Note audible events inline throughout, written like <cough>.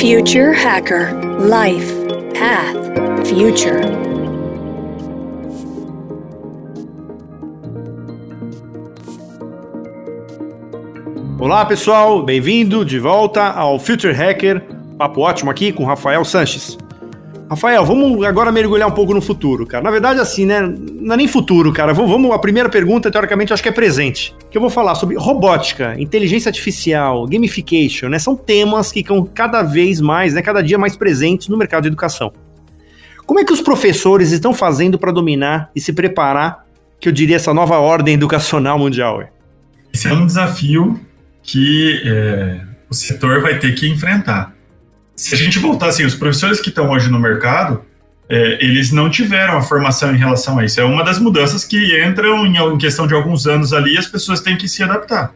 Future Hacker Life Path Future. Olá pessoal, bem-vindo de volta ao Future Hacker. Papo ótimo aqui com Rafael Sanches. Rafael, vamos agora mergulhar um pouco no futuro, cara. Na verdade, assim, né? Não é nem futuro, cara. Vamos, a primeira pergunta, teoricamente, eu acho que é presente. Que eu vou falar sobre robótica, inteligência artificial, gamification, né? São temas que estão cada vez mais, né? Cada dia mais presentes no mercado de educação. Como é que os professores estão fazendo para dominar e se preparar, que eu diria, essa nova ordem educacional mundial? Esse é um desafio que é, o setor vai ter que enfrentar se a gente voltar assim, os professores que estão hoje no mercado, é, eles não tiveram a formação em relação a isso. É uma das mudanças que entram em, em questão de alguns anos ali e as pessoas têm que se adaptar.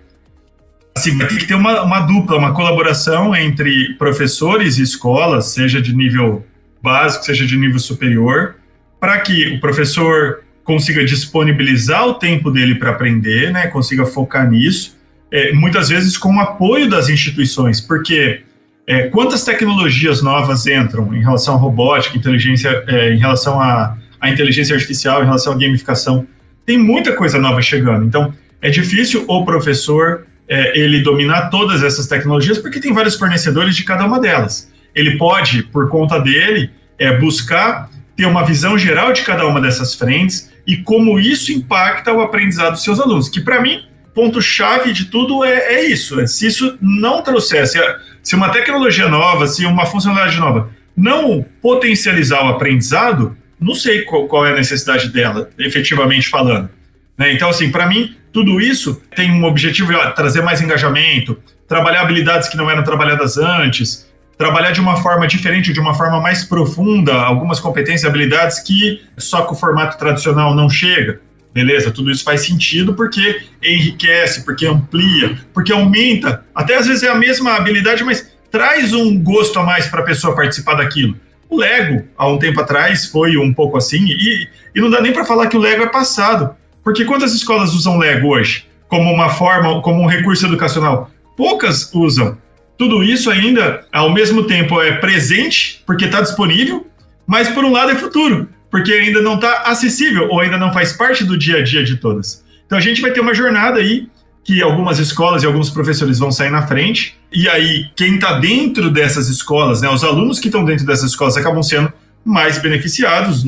Assim, vai ter que ter uma, uma dupla, uma colaboração entre professores e escolas, seja de nível básico, seja de nível superior, para que o professor consiga disponibilizar o tempo dele para aprender, né, consiga focar nisso, é, muitas vezes com o apoio das instituições, porque é, quantas tecnologias novas entram em relação à robótica, inteligência, é, em relação à, à, inteligência artificial, em relação à gamificação? Tem muita coisa nova chegando. Então, é difícil o professor é, ele dominar todas essas tecnologias, porque tem vários fornecedores de cada uma delas. Ele pode, por conta dele, é, buscar ter uma visão geral de cada uma dessas frentes e como isso impacta o aprendizado dos seus alunos. Que, para mim, ponto-chave de tudo é, é isso. É, se isso não trouxesse se uma tecnologia nova, se uma funcionalidade nova não potencializar o aprendizado, não sei qual, qual é a necessidade dela, efetivamente falando. Né? Então, assim, para mim, tudo isso tem um objetivo de trazer mais engajamento, trabalhar habilidades que não eram trabalhadas antes, trabalhar de uma forma diferente, de uma forma mais profunda, algumas competências e habilidades que só com o formato tradicional não chega. Beleza, tudo isso faz sentido porque enriquece, porque amplia, porque aumenta. Até às vezes é a mesma habilidade, mas traz um gosto a mais para a pessoa participar daquilo. O Lego, há um tempo atrás, foi um pouco assim, e, e não dá nem para falar que o Lego é passado. Porque quantas escolas usam Lego hoje como uma forma, como um recurso educacional? Poucas usam. Tudo isso ainda, ao mesmo tempo, é presente, porque está disponível, mas por um lado é futuro porque ainda não está acessível ou ainda não faz parte do dia a dia de todas. Então a gente vai ter uma jornada aí que algumas escolas e alguns professores vão sair na frente, e aí quem está dentro dessas escolas, né, os alunos que estão dentro dessas escolas acabam sendo mais beneficiados,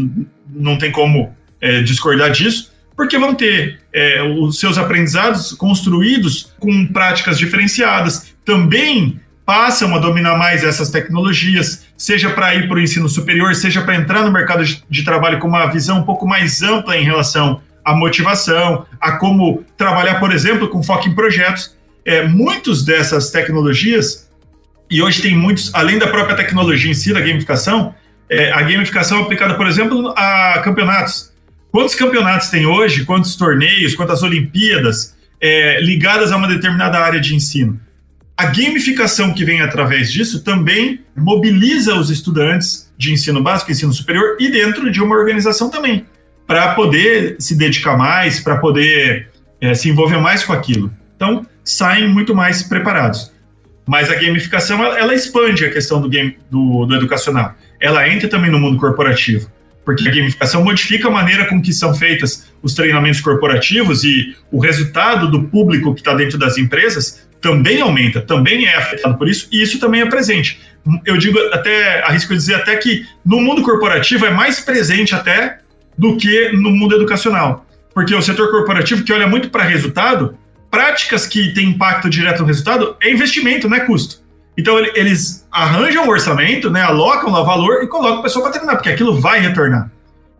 não tem como é, discordar disso, porque vão ter é, os seus aprendizados construídos com práticas diferenciadas, também passam a dominar mais essas tecnologias, seja para ir para o ensino superior, seja para entrar no mercado de, trabalho com uma visão um pouco mais ampla em relação à motivação, a como trabalhar, por exemplo, com foco em projetos. É, muitos dessas tecnologias, e hoje tem muitos, além da própria tecnologia em si, da gamificação, é, a gamificação é aplicada, por exemplo, a campeonatos. Quantos campeonatos tem hoje, quantos torneios, quantas Olimpíadas é, ligadas a uma determinada área de ensino? A gamificação que vem através disso também mobiliza os estudantes de ensino básico, ensino superior e dentro de uma organização também, para poder se dedicar mais, para poder é, se envolver mais com aquilo. Então, saem muito mais preparados. Mas a gamificação, ela, ela expande a questão do, game, do, do educacional. Ela entra também no mundo corporativo porque a gamificação modifica a maneira com que são feitas os treinamentos corporativos e o resultado do público que está dentro das empresas também aumenta, também é afetado por isso, e isso também é presente. Eu digo até, arrisco dizer até que no mundo corporativo é mais presente até do que no mundo educacional. Porque o setor corporativo que olha muito para resultado, práticas que têm impacto direto no resultado é investimento, não é custo. Então eles arranjam um orçamento, né, alocam lá valor e colocam a pessoa para treinar, porque aquilo vai retornar.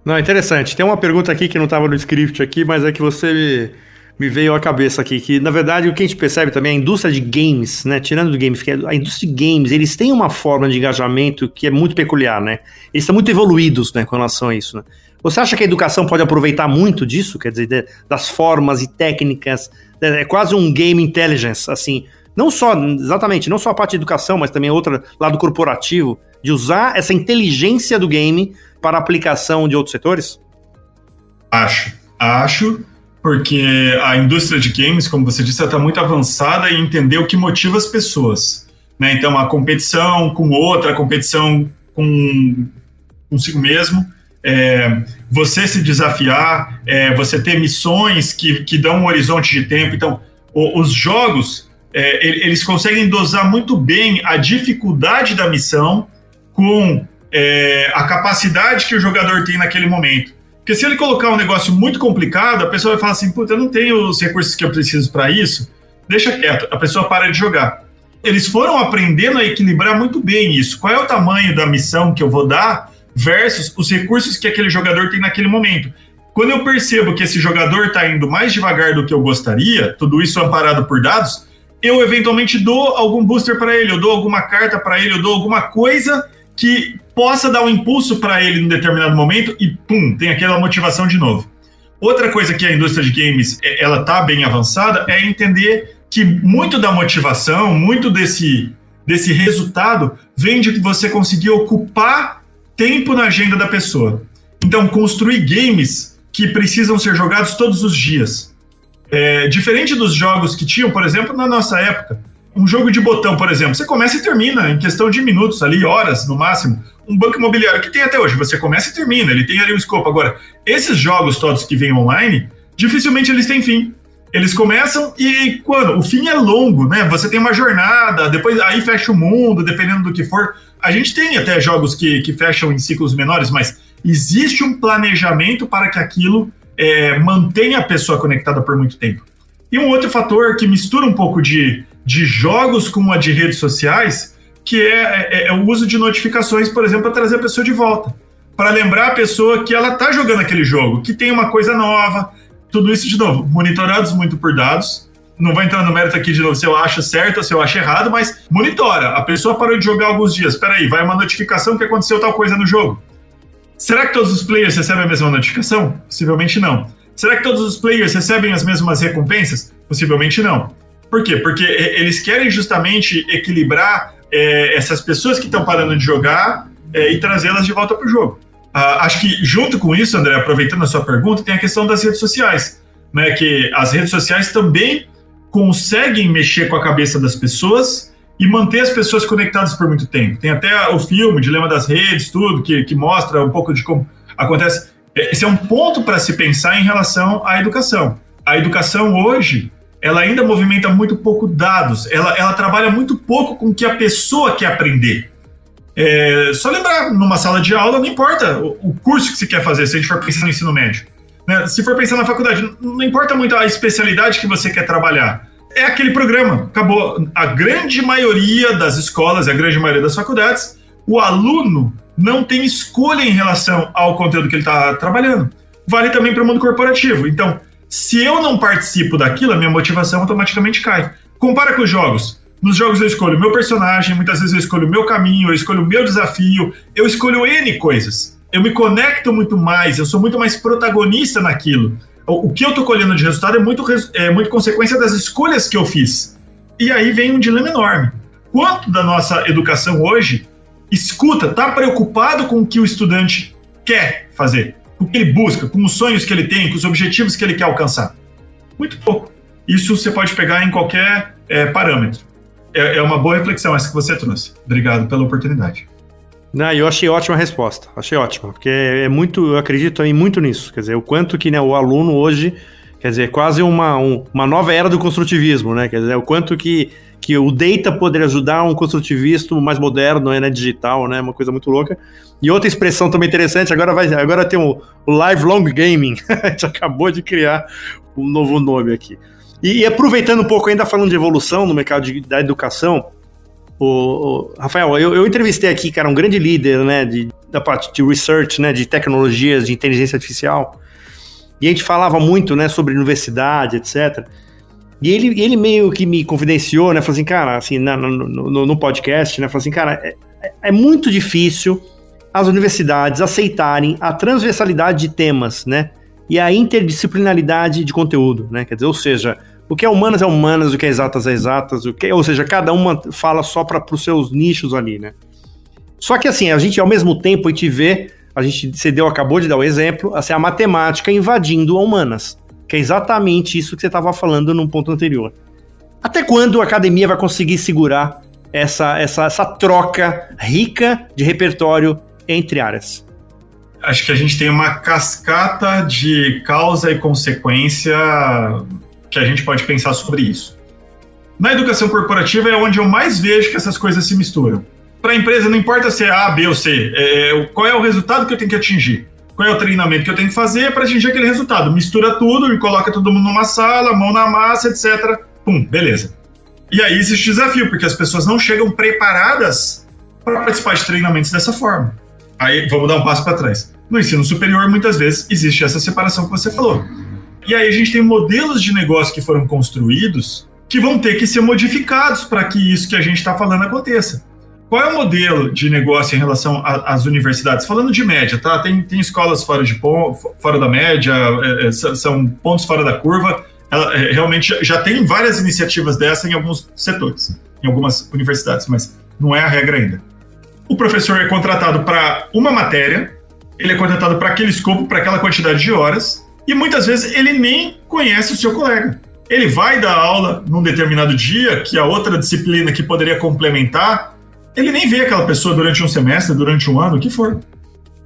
Não, interessante. Tem uma pergunta aqui que não estava no script aqui, mas é que você me veio à cabeça aqui, que na verdade o que a gente percebe também, a indústria de games, né, tirando do games, a indústria de games, eles têm uma forma de engajamento que é muito peculiar, né, eles estão muito evoluídos, né, com relação a isso, né. Você acha que a educação pode aproveitar muito disso, quer dizer, das formas e técnicas, é, é quase um game intelligence, assim, não só, exatamente, não só a parte de educação, mas também outro lado corporativo, de usar essa inteligência do game para aplicação de outros setores? Acho, acho, porque a indústria de games, como você disse, está muito avançada em entender o que motiva as pessoas. Né? Então, a competição com outra, a competição com consigo mesmo, é, você se desafiar, é, você ter missões que, que dão um horizonte de tempo. Então, o, os jogos, é, eles conseguem dosar muito bem a dificuldade da missão com é, a capacidade que o jogador tem naquele momento. Porque se ele colocar um negócio muito complicado, a pessoa vai falar assim: puta, eu não tenho os recursos que eu preciso para isso, deixa quieto, a pessoa para de jogar. Eles foram aprendendo a equilibrar muito bem isso. Qual é o tamanho da missão que eu vou dar versus os recursos que aquele jogador tem naquele momento. Quando eu percebo que esse jogador está indo mais devagar do que eu gostaria, tudo isso amparado por dados, eu eventualmente dou algum booster para ele, eu dou alguma carta para ele, eu dou alguma coisa que possa dar um impulso para ele em determinado momento e pum, tem aquela motivação de novo. Outra coisa que a indústria de games é, ela tá bem avançada é entender que muito da motivação, muito desse desse resultado vem de você conseguir ocupar tempo na agenda da pessoa. Então, construir games que precisam ser jogados todos os dias. É, diferente dos jogos que tinham, por exemplo, na nossa época, um jogo de botão, por exemplo, você começa e termina em questão de minutos ali, horas no máximo. Um banco imobiliário que tem até hoje, você começa e termina, ele tem ali um escopo. Agora, esses jogos todos que vêm online, dificilmente eles têm fim. Eles começam e quando? O fim é longo, né? Você tem uma jornada, depois aí fecha o mundo, dependendo do que for. A gente tem até jogos que, que fecham em ciclos menores, mas existe um planejamento para que aquilo é, mantenha a pessoa conectada por muito tempo. E um outro fator que mistura um pouco de de jogos com a de redes sociais, que é, é, é o uso de notificações, por exemplo, para trazer a pessoa de volta. Para lembrar a pessoa que ela está jogando aquele jogo, que tem uma coisa nova, tudo isso de novo, monitorados muito por dados. Não vou entrar no mérito aqui de novo se eu acho certo ou se eu acho errado, mas monitora. A pessoa parou de jogar alguns dias. Espera aí, vai uma notificação que aconteceu tal coisa no jogo. Será que todos os players recebem a mesma notificação? Possivelmente não. Será que todos os players recebem as mesmas recompensas? Possivelmente não. Por quê? Porque eles querem justamente equilibrar é, essas pessoas que estão parando de jogar é, e trazê-las de volta para o jogo. Ah, acho que junto com isso, André, aproveitando a sua pergunta, tem a questão das redes sociais, né? Que as redes sociais também conseguem mexer com a cabeça das pessoas e manter as pessoas conectadas por muito tempo. Tem até o filme Dilema das Redes, tudo que, que mostra um pouco de como acontece. Esse é um ponto para se pensar em relação à educação. A educação hoje ela ainda movimenta muito pouco dados, ela, ela trabalha muito pouco com o que a pessoa quer aprender. É, só lembrar, numa sala de aula, não importa o, o, curso que você quer fazer, se a gente for pensar no ensino médio. Né? Se for pensar na faculdade, não importa muito a especialidade que você quer trabalhar. É aquele programa, acabou. A grande maioria das escolas, a grande maioria das faculdades, o aluno não tem escolha em relação ao conteúdo que ele está trabalhando. Vale também para o mundo corporativo. Então, se eu não participo daquilo, a minha motivação automaticamente cai. Compara com os jogos. Nos jogos eu escolho meu personagem, muitas vezes eu escolho o meu caminho, eu escolho o meu desafio, eu escolho N coisas. Eu me conecto muito mais, eu sou muito mais protagonista naquilo. O, que eu estou colhendo de resultado é muito, é muito consequência das escolhas que eu fiz. E aí vem um dilema enorme. Quanto da nossa educação hoje escuta, está preocupado com o que o estudante quer fazer? O que ele busca, com os sonhos que ele tem, com os objetivos que ele quer alcançar? Muito pouco. Isso você pode pegar em qualquer é, parâmetro. É, é, uma boa reflexão essa que você trouxe. Obrigado pela oportunidade. Não, eu achei ótima a resposta. Achei ótima, porque é muito, eu acredito também muito nisso. Quer dizer, o quanto que né, o aluno hoje, quer dizer, quase uma, um, uma nova era do construtivismo, né? Quer dizer, o quanto que que o data poderia ajudar um construtivismo mais moderno, né, digital, né, uma coisa muito louca. E outra expressão também interessante, agora vai, agora tem o, o lifelong gaming. <laughs> a gente acabou de criar um novo nome aqui. E, e, aproveitando um pouco ainda falando de evolução no mercado de, da educação, o, o Rafael, eu, eu, entrevistei aqui, cara, um grande líder, né, de, da parte de research, né, de tecnologias, de inteligência artificial. E a gente falava muito, né, sobre universidade, etc. E ele, ele meio que me confidenciou, né? Falou assim, cara, assim, na, no, no, no, podcast, né? Falou assim, cara, é, é muito difícil as universidades aceitarem a transversalidade de temas, né? E a interdisciplinaridade de conteúdo, né? Quer dizer, ou seja, o que é humanas é humanas, o que é exatas é exatas, o que, ou seja, cada uma fala só para os seus nichos ali, né? Só que assim, a gente ao mesmo tempo a gente vê, a gente você deu, acabou de dar o exemplo, assim, a matemática invadindo a humanas. Que é exatamente isso que você estava falando num ponto anterior. Até quando a academia vai conseguir segurar essa, essa, essa troca rica de repertório entre áreas? Acho que a gente tem uma cascata de causa e consequência que a gente pode pensar sobre isso. Na educação corporativa é onde eu mais vejo que essas coisas se misturam. Para a empresa, não importa se é A, B ou C, é, qual é o resultado que eu tenho que atingir. Qual é o treinamento que eu tenho que fazer para atingir aquele resultado? Mistura tudo e coloca todo mundo numa sala, mão na massa, etc. Pum, beleza. E aí existe desafio, porque as pessoas não chegam preparadas para participar de treinamentos dessa forma. Aí vamos dar um passo para trás. No ensino superior, muitas vezes, existe essa separação que você falou. E aí a gente tem modelos de negócio que foram construídos que vão ter que ser modificados para que isso que a gente está falando aconteça. Qual é o modelo de negócio em relação às universidades? Falando de média, tá? Tem, tem escolas fora, de, fora da média, é, é, são pontos fora da curva. Ela, é, realmente já tem várias iniciativas dessa em alguns setores, em algumas universidades, mas não é a regra ainda. O professor é contratado para uma matéria, ele é contratado para aquele escopo, para aquela quantidade de horas, e muitas vezes ele nem conhece o seu colega. Ele vai dar aula num determinado dia, que a outra disciplina que poderia complementar, ele nem vê aquela pessoa durante um semestre, durante um ano, o que for.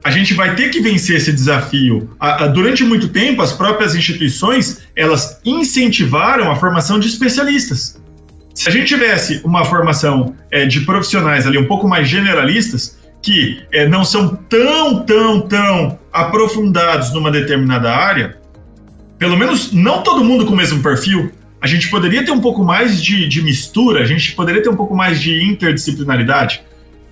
A gente vai ter que vencer esse desafio. Durante muito tempo, as próprias instituições elas incentivaram a formação de especialistas. Se a gente tivesse uma formação é, de profissionais ali um pouco mais generalistas, que é, não são tão, tão, tão aprofundados numa determinada área, pelo menos não todo mundo com o mesmo perfil, a gente poderia ter um pouco mais de, de mistura, a gente poderia ter um pouco mais de interdisciplinaridade.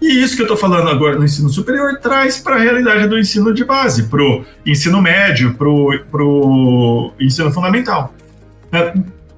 E isso que eu estou falando agora no ensino superior traz para a realidade do ensino de base, para o ensino médio, para o ensino fundamental. É,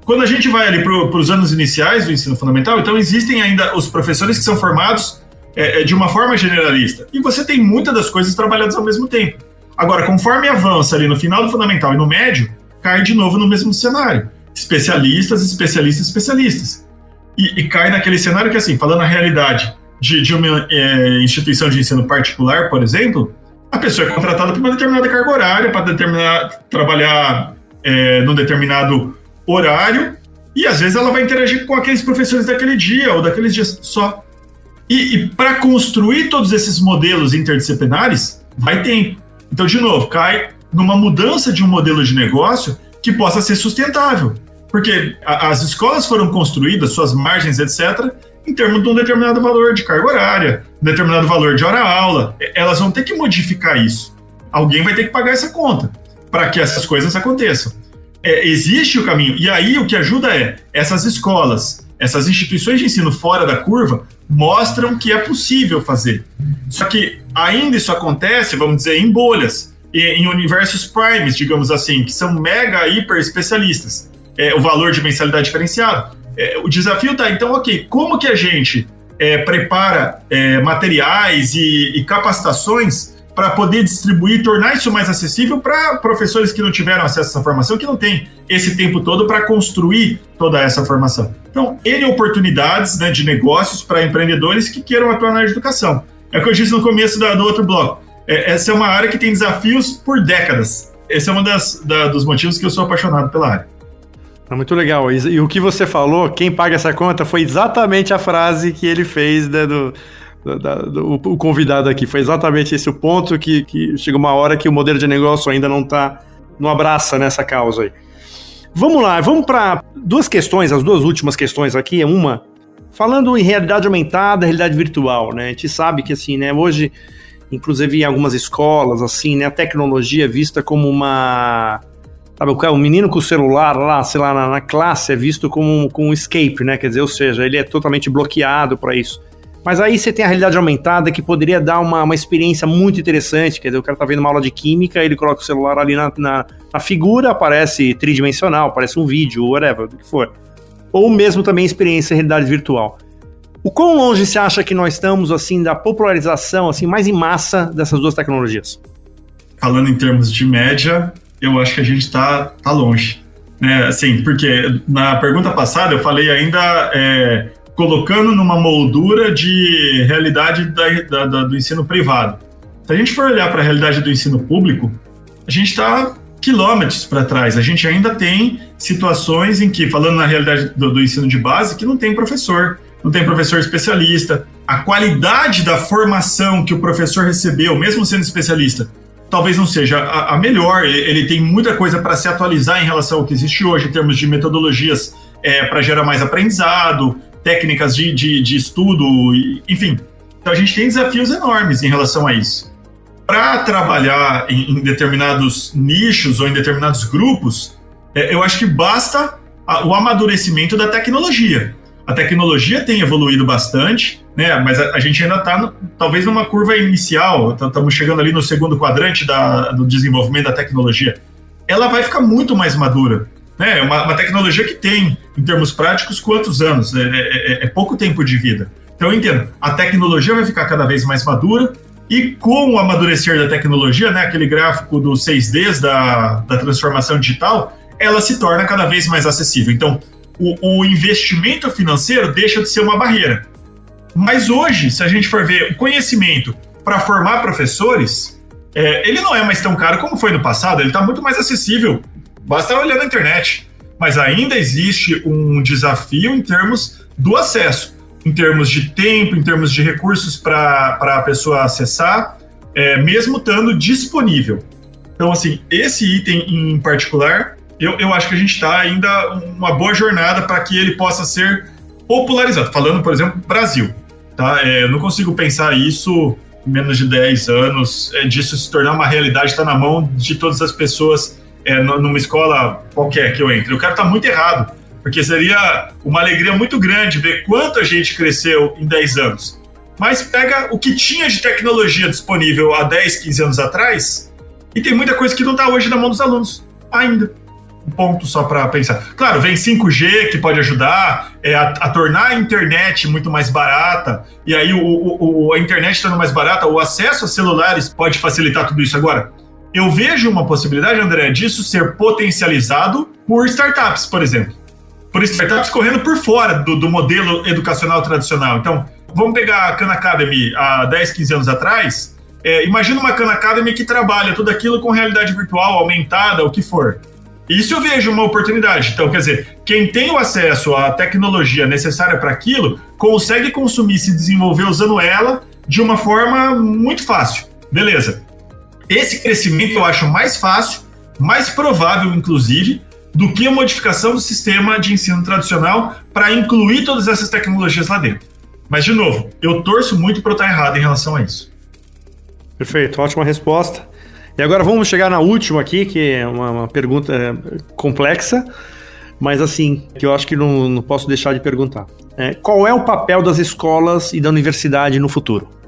quando a gente vai ali para os anos iniciais do ensino fundamental, então existem ainda os professores que são formados é, é, de uma forma generalista. E você tem muitas das coisas trabalhadas ao mesmo tempo. Agora, conforme avança ali no final do fundamental e no médio, cai de novo no mesmo cenário. Especialistas, especialistas, especialistas. E, e cai naquele cenário que, assim, falando a realidade de, de uma é, instituição de ensino particular, por exemplo, a pessoa é contratada para uma determinada carga horária, para determinar, trabalhar é, num determinado horário, e às vezes ela vai interagir com aqueles professores daquele dia ou daqueles dias só. E, e para construir todos esses modelos interdisciplinares, vai tempo. Então, de novo, cai numa mudança de um modelo de negócio que possa ser sustentável. Porque a, as escolas foram construídas, suas margens, etc., em termos de um determinado valor de carga horária, um determinado valor de hora-aula. Elas vão ter que modificar isso. Alguém vai ter que pagar essa conta para que essas coisas aconteçam. É, existe o caminho. E aí o que ajuda é essas escolas, essas instituições de ensino fora da curva mostram que é possível fazer. Só que ainda isso acontece, vamos dizer, em bolhas, em universos primes, digamos assim, que são mega hiper especialistas. É, o valor de mensalidade diferenciado. É, o desafio tá, então, ok, como que a gente é, prepara é, materiais e, e capacitações para poder distribuir, tornar isso mais acessível para professores que não tiveram acesso a essa formação, que não tem esse tempo todo para construir toda essa formação. Então, N oportunidades né, de negócios para empreendedores que queiram atuar na educação. É o que eu disse no começo da, do outro bloco. É, essa é uma área que tem desafios por décadas. Esse é um das, da, dos motivos que eu sou apaixonado pela área. É muito legal. E, o que você falou, quem paga essa conta, foi exatamente a frase que ele fez né, do, do, do, o convidado aqui. Foi exatamente esse o ponto que, que chega uma hora que o modelo de negócio ainda não está, não abraça nessa causa aí. Vamos lá, vamos para duas questões, as duas últimas questões aqui. É uma falando em realidade aumentada, realidade virtual, né? A gente sabe que assim, né? Hoje, inclusive em algumas escolas, assim, né? A tecnologia é vista como uma Sabe, o menino com o celular lá, sei lá, na, na classe é visto como, como um escape, né? Quer dizer, ou seja, ele é totalmente bloqueado para isso. Mas aí você tem a realidade aumentada que poderia dar uma, uma experiência muito interessante. Quer dizer, o cara tá vendo uma aula de química, ele coloca o celular ali na, na, na figura, aparece tridimensional, aparece um vídeo, whatever, o que for. Ou mesmo também experiência em realidade virtual. O quão longe você acha que nós estamos, assim, da popularização, assim, mais em massa dessas duas tecnologias? Falando em termos de média, eu acho que a gente está tá longe. Né? Assim, porque na pergunta passada eu falei ainda é, colocando numa moldura de realidade da, da, da, do ensino privado. Se a gente for olhar para a realidade do ensino público, a gente está quilômetros para trás. A gente ainda tem situações em que, falando na realidade do, do, ensino de base, que não tem professor, não tem professor especialista. A qualidade da formação que o professor recebeu, mesmo sendo especialista, talvez não seja a, a melhor. Ele tem muita coisa para se atualizar em relação ao que existe hoje, em termos de metodologias é, para gerar mais aprendizado, técnicas de, de, de estudo, enfim. Então a gente tem desafios enormes em relação a isso. Para trabalhar em, em, determinados nichos ou em determinados grupos, é, eu acho que basta a, o amadurecimento da tecnologia. A tecnologia tem evoluído bastante, né? Mas a, a gente ainda está talvez numa curva inicial. Estamos chegando ali no segundo quadrante da, do desenvolvimento da tecnologia. Ela vai ficar muito mais madura. Né? É uma, uma tecnologia que tem, em termos práticos, quantos anos? É, é, é, é pouco tempo de vida. Então, entendo, a tecnologia vai ficar cada vez mais madura, e com o amadurecer da tecnologia, né, aquele gráfico dos 6Ds da, da transformação digital, ela se torna cada vez mais acessível. Então, o, o investimento financeiro deixa de ser uma barreira. Mas hoje, se a gente for ver o conhecimento para formar professores, é, ele não é mais tão caro como foi no passado, ele está muito mais acessível. Basta olhar na internet. Mas ainda existe um desafio em termos do acesso, em termos de tempo, em termos de recursos para a pessoa acessar, é, mesmo estando disponível. Então, assim, esse item em particular, eu, eu acho que a gente está ainda uma boa jornada para que ele possa ser popularizado. Falando, por exemplo, Brasil. Tá? É, eu não consigo pensar isso em menos de 10 anos, é, disso se tornar uma realidade, está na mão de todas as pessoas é, numa escola qualquer que eu entre. Eu quero estar muito errado, porque seria uma alegria muito grande ver quanto a gente cresceu em 10 anos. Mas pega o que tinha de tecnologia disponível há 10, 15 anos atrás e tem muita coisa que não está hoje na mão dos alunos, ainda. Ponto só para pensar. Claro, vem 5G que pode ajudar é, a, a, tornar a internet muito mais barata, e aí o, o, a internet estando mais barata, o acesso a celulares pode facilitar tudo isso agora. Eu vejo uma possibilidade, André, disso ser potencializado por startups, por exemplo. Por startups correndo por fora do, do modelo educacional tradicional. Então, vamos pegar a Khan Academy há 10, 15 anos atrás. É, imagina uma Khan Academy que trabalha tudo aquilo com realidade virtual, aumentada, o que for. Isso eu vejo uma oportunidade. Então, quer dizer, quem tem o acesso à tecnologia necessária para aquilo, consegue consumir e se desenvolver usando ela de uma forma muito fácil. Beleza. Esse crescimento eu acho mais fácil, mais provável, inclusive, do que a modificação do sistema de ensino tradicional para incluir todas essas tecnologias lá dentro. Mas, de novo, eu torço muito para eu estar errado em relação a isso. Perfeito, ótima resposta. E agora vamos chegar na última aqui, que é uma, uma pergunta complexa, mas assim, que eu acho que não, não posso deixar de perguntar. É, qual é o papel das escolas e da universidade no futuro?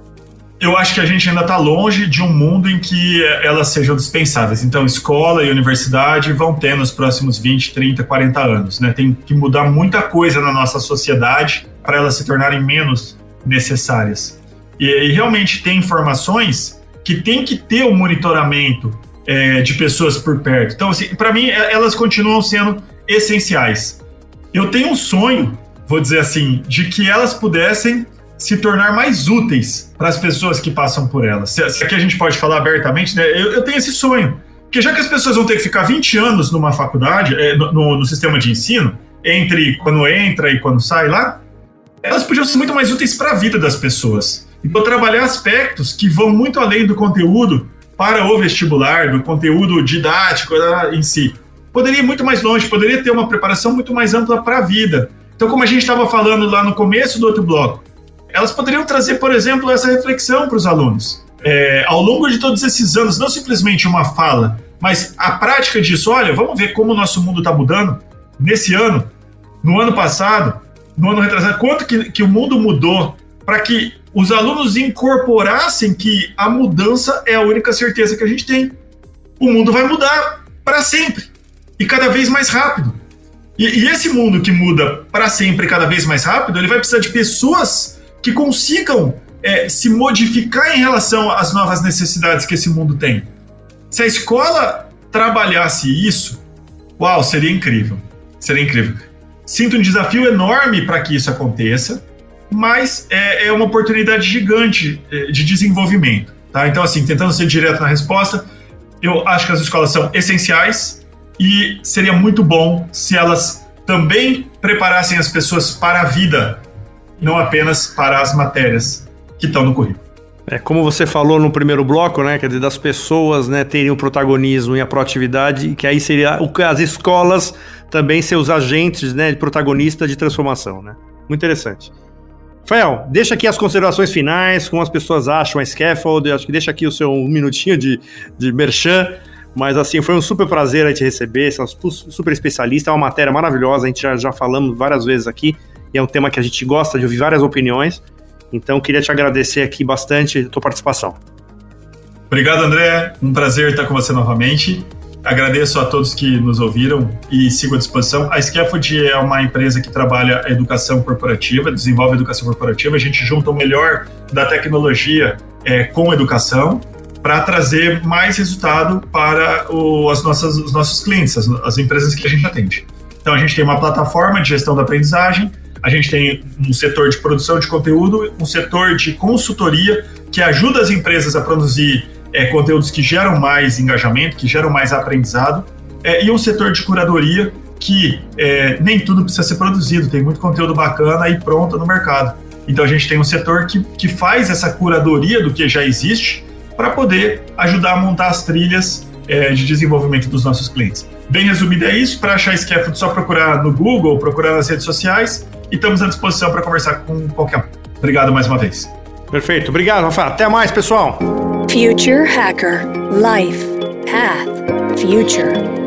eu acho que a gente ainda está longe de um mundo em que elas sejam dispensáveis. Então, escola e universidade vão ter nos próximos 20, 30, 40 anos. Né? Tem que mudar muita coisa na nossa sociedade para elas se tornarem menos necessárias. E, e, realmente tem informações que tem que ter o um monitoramento é, de pessoas por perto. Então, assim, para mim, é, elas continuam sendo essenciais. Eu tenho um sonho, vou dizer assim, de que elas pudessem se tornar mais úteis para as pessoas que passam por elas. Se, se aqui a gente pode falar abertamente, né? Eu, eu, tenho esse sonho. Porque já que as pessoas vão ter que ficar 20 anos numa faculdade, é, no, no, no sistema de ensino, entre quando entra e quando sai lá, elas podiam ser muito mais úteis para a vida das pessoas. Então, trabalhar aspectos que vão muito além do conteúdo para o vestibular, do conteúdo didático né, em si. Poderia ir muito mais longe, poderia ter uma preparação muito mais ampla para a vida. Então, como a gente estava falando lá no começo do outro bloco, elas poderiam trazer, por exemplo, essa reflexão para os alunos. É, ao longo de todos esses anos, não simplesmente uma fala, mas a prática disso, olha, vamos ver como o nosso mundo está mudando nesse ano, no ano passado, no ano retrasado, quanto que, que o mundo mudou para que os alunos incorporassem que a mudança é a única certeza que a gente tem. O mundo vai mudar para sempre e cada vez mais rápido. E, e esse mundo que muda para sempre, cada vez mais rápido, ele vai precisar de pessoas que consigam é, se modificar em relação às novas necessidades que esse mundo tem. Se a escola trabalhasse isso, uau, seria incrível. Seria incrível. Sinto um desafio enorme para que isso aconteça, mas é, é uma oportunidade gigante é, de desenvolvimento. Tá? Então, assim, tentando ser direto na resposta, eu acho que as escolas são essenciais e seria muito bom se elas também preparassem as pessoas para a vida não apenas para as matérias que estão no currículo. É, como você falou no primeiro bloco, né, quer dizer, das pessoas né, terem o protagonismo e a proatividade, que aí seria as escolas também ser os agentes né, de protagonista de transformação. Né? Muito interessante. Rafael, deixa aqui as considerações finais, como as pessoas acham a Scaffold, acho que deixa aqui o seu um minutinho de, de merchan, mas assim, foi um super prazer a te receber, você é um super especialista, é uma matéria maravilhosa, a gente já, já falamos várias vezes aqui, e é um tema que a gente gosta de ouvir várias opiniões, então queria te agradecer aqui bastante a tua participação. Obrigado, André, um prazer estar com você novamente. Agradeço a todos que nos ouviram e sigo à disposição. A Scaffold é uma empresa que trabalha a educação corporativa, desenvolve a educação corporativa. A gente junta o melhor da tecnologia é, com educação para trazer mais resultado para o, as nossas, os nossos clientes, as, as empresas que a gente atende. Então, a gente tem uma plataforma de gestão da aprendizagem, a gente tem um setor de produção de conteúdo, um setor de consultoria que ajuda as empresas a produzir é, conteúdos que geram mais engajamento, que geram mais aprendizado, é, e um setor de curadoria que é, nem tudo precisa ser produzido, tem muito conteúdo bacana e pronto no mercado. Então a gente tem um setor que, que faz essa curadoria do que já existe para poder ajudar a montar as trilhas é, de desenvolvimento dos nossos clientes. Bem resumido é isso. Para achar Scaffold, só procurar no Google, procurar nas redes sociais e estamos à disposição para conversar com qualquer um. Obrigado mais uma vez. Perfeito. Obrigado, Rafa. Até mais, pessoal. Future Hacker. Life Path Future